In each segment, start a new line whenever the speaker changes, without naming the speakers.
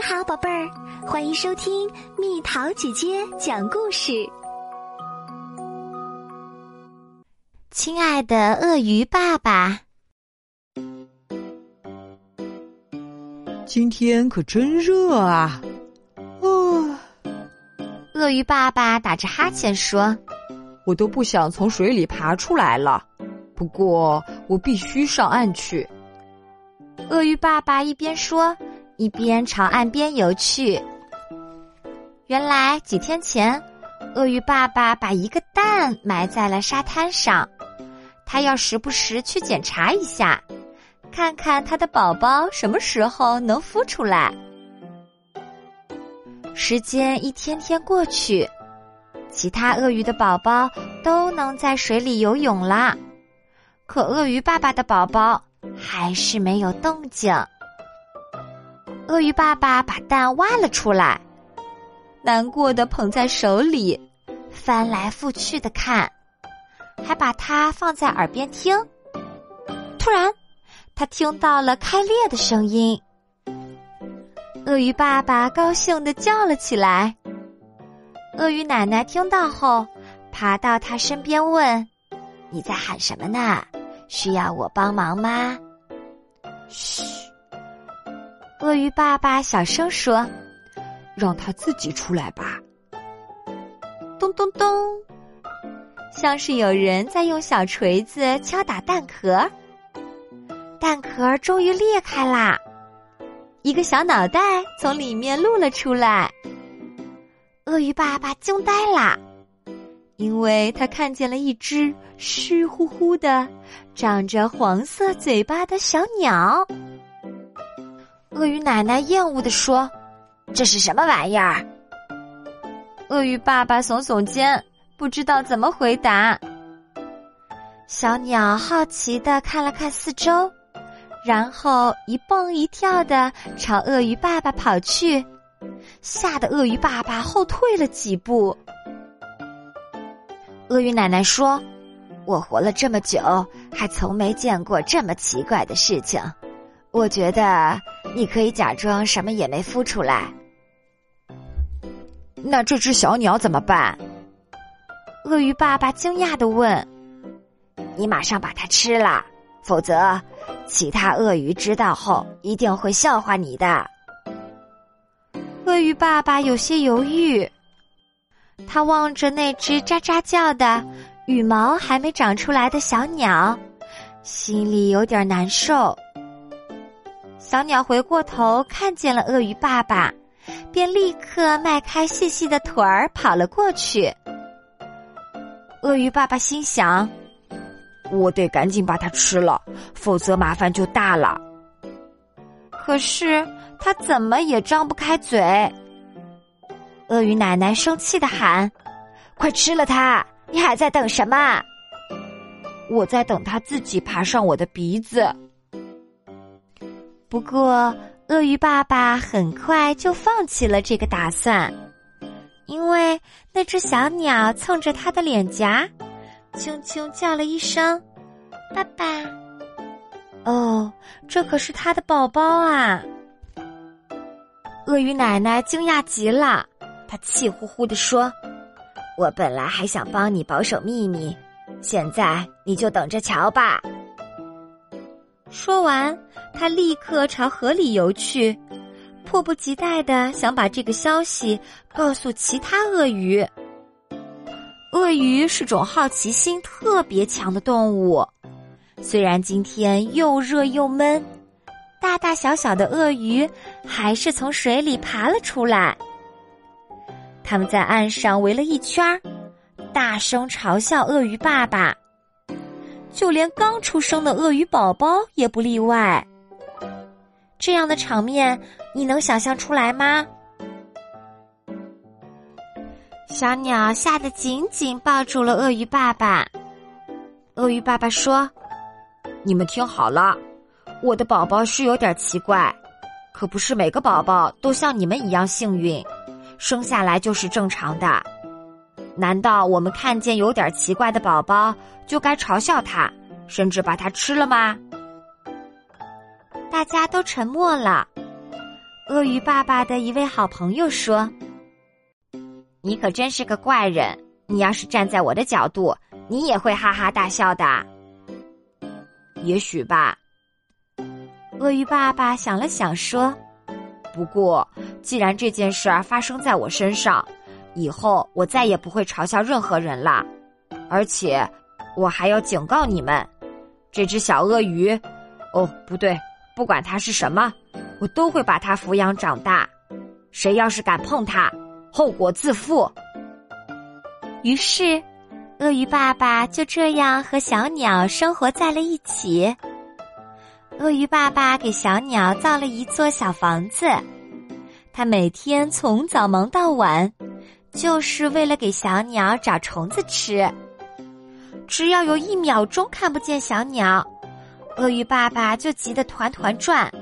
你好，宝贝儿，欢迎收听蜜桃姐姐讲故事。
亲爱的鳄鱼爸爸，
今天可真热啊！哦，
鳄鱼爸爸打着哈欠说：“
我都不想从水里爬出来了，不过我必须上岸去。”
鳄鱼爸爸一边说。一边朝岸边游去。原来几天前，鳄鱼爸爸把一个蛋埋在了沙滩上，他要时不时去检查一下，看看他的宝宝什么时候能孵出来。时间一天天过去，其他鳄鱼的宝宝都能在水里游泳了，可鳄鱼爸爸的宝宝还是没有动静。鳄鱼爸爸把蛋挖了出来，难过的捧在手里，翻来覆去的看，还把它放在耳边听。突然，他听到了开裂的声音。鳄鱼爸爸高兴的叫了起来。鳄鱼奶奶听到后，爬到他身边问：“你在喊什么呢？需要我帮忙吗？”嘘。鳄鱼爸爸小声说：“
让他自己出来吧。”
咚咚咚，像是有人在用小锤子敲打蛋壳。蛋壳终于裂开啦，一个小脑袋从里面露了出来。鳄鱼爸爸惊呆啦，因为他看见了一只湿乎乎的、长着黄色嘴巴的小鸟。鳄鱼奶奶厌恶地说：“这是什么玩意儿？”鳄鱼爸爸耸耸肩，不知道怎么回答。小鸟好奇的看了看四周，然后一蹦一跳的朝鳄鱼爸爸跑去，吓得鳄鱼爸爸后退了几步。鳄鱼奶奶说：“我活了这么久，还从没见过这么奇怪的事情。”我觉得你可以假装什么也没孵出来。
那这只小鸟怎么办？
鳄鱼爸爸惊讶的问：“你马上把它吃了，否则其他鳄鱼知道后一定会笑话你的。”鳄鱼爸爸有些犹豫，他望着那只喳喳叫的、羽毛还没长出来的小鸟，心里有点难受。小鸟回过头，看见了鳄鱼爸爸，便立刻迈开细细的腿儿跑了过去。鳄鱼爸爸心想：“
我得赶紧把它吃了，否则麻烦就大了。”
可是他怎么也张不开嘴。鳄鱼奶奶生气的喊：“快吃了它！你还在等什么？”“
我在等它自己爬上我的鼻子。”
不过，鳄鱼爸爸很快就放弃了这个打算，因为那只小鸟蹭着他的脸颊，轻轻叫了一声“爸爸”。哦，这可是他的宝宝啊！鳄鱼奶奶惊讶极了，她气呼呼地说：“我本来还想帮你保守秘密，现在你就等着瞧吧。”说完，他立刻朝河里游去，迫不及待的想把这个消息告诉其他鳄鱼。鳄鱼是种好奇心特别强的动物，虽然今天又热又闷，大大小小的鳄鱼还是从水里爬了出来。他们在岸上围了一圈，大声嘲笑鳄鱼爸爸。就连刚出生的鳄鱼宝宝也不例外。这样的场面，你能想象出来吗？小鸟吓得紧紧抱住了鳄鱼爸爸。鳄鱼爸爸说：“
你们听好了，我的宝宝是有点奇怪，可不是每个宝宝都像你们一样幸运，生下来就是正常的。”难道我们看见有点奇怪的宝宝就该嘲笑他，甚至把它吃了吗？
大家都沉默了。
鳄鱼爸爸的一位好朋友说：“你可真是个怪人！你要是站在我的角度，你也会哈哈大笑的。”也许吧。鳄鱼爸爸想了想说：“不过，既然这件事儿发生在我身上，以后我再也不会嘲笑任何人了。而且，我还要警告你们，这只小鳄鱼……哦，不对，不管它是什么。”我都会把它抚养长大，谁要是敢碰它，后果自负。
于是，鳄鱼爸爸就这样和小鸟生活在了一起。鳄鱼爸爸给小鸟造了一座小房子，他每天从早忙到晚，就是为了给小鸟找虫子吃。只要有一秒钟看不见小鸟，鳄鱼爸爸就急得团团转。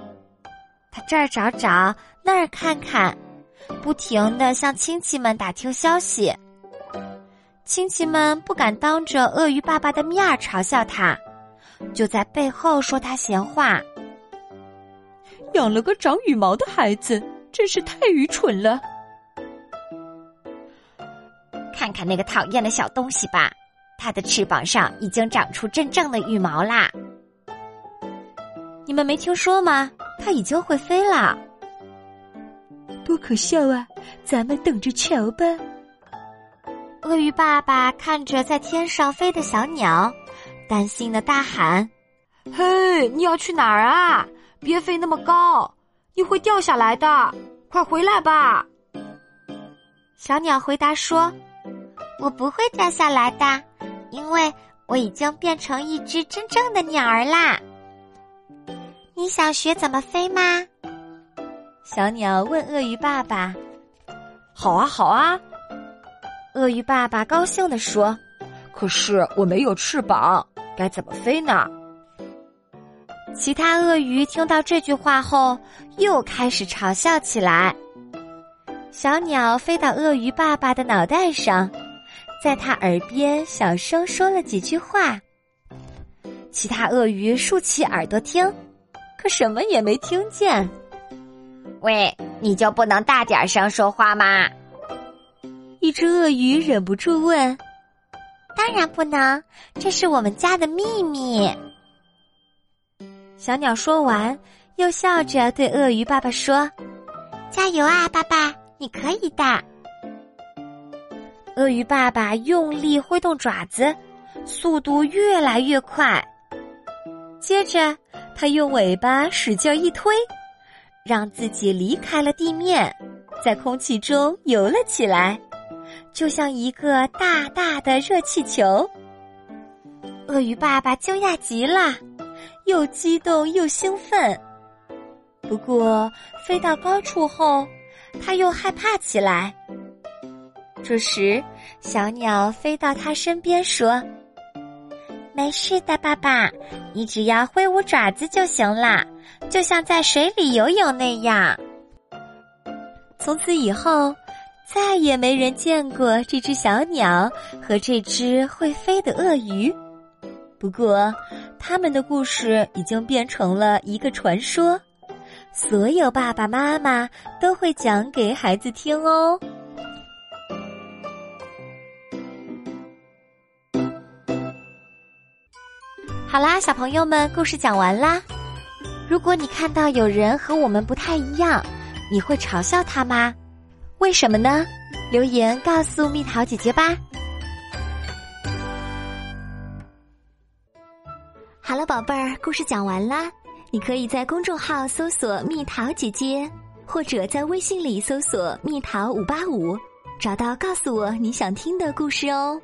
他这儿找找，那儿看看，不停的向亲戚们打听消息。亲戚们不敢当着鳄鱼爸爸的面嘲笑他，就在背后说他闲话。
养了个长羽毛的孩子，真是太愚蠢了。
看看那个讨厌的小东西吧，它的翅膀上已经长出真正的羽毛啦。
你们没听说吗？它已经会飞了，
多可笑啊！咱们等着瞧吧。
鳄鱼爸爸看着在天上飞的小鸟，担心的大喊：“
嘿，你要去哪儿啊？别飞那么高，你会掉下来的！快回来吧！”
小鸟回答说：“我不会掉下来的，因为我已经变成一只真正的鸟儿啦。”你想学怎么飞吗？小鸟问鳄鱼爸爸。
好啊，好啊！
鳄鱼爸爸高兴地说：“
可是我没有翅膀，该怎么飞呢？”
其他鳄鱼听到这句话后，又开始嘲笑起来。小鸟飞到鳄鱼爸爸的脑袋上，在他耳边小声说了几句话。其他鳄鱼竖起耳朵听。可什么也没听见。
喂，你就不能大点声说话吗？
一只鳄鱼忍不住问：“当然不能，这是我们家的秘密。”小鸟说完，又笑着对鳄鱼爸爸说：“加油啊，爸爸，你可以的。”鳄鱼爸爸用力挥动爪子，速度越来越快。接着。他用尾巴使劲一推，让自己离开了地面，在空气中游了起来，就像一个大大的热气球。鳄鱼爸爸惊讶极了，又激动又兴奋。不过飞到高处后，他又害怕起来。这时，小鸟飞到他身边说。没事的，爸爸，你只要挥舞爪子就行了，就像在水里游泳那样。从此以后，再也没人见过这只小鸟和这只会飞的鳄鱼。不过，他们的故事已经变成了一个传说，所有爸爸妈妈都会讲给孩子听哦。好啦，小朋友们，故事讲完啦。如果你看到有人和我们不太一样，你会嘲笑他吗？为什么呢？留言告诉蜜桃姐姐吧。
好了，宝贝儿，故事讲完啦。你可以在公众号搜索“蜜桃姐姐”，或者在微信里搜索“蜜桃五八五”，找到告诉我你想听的故事哦。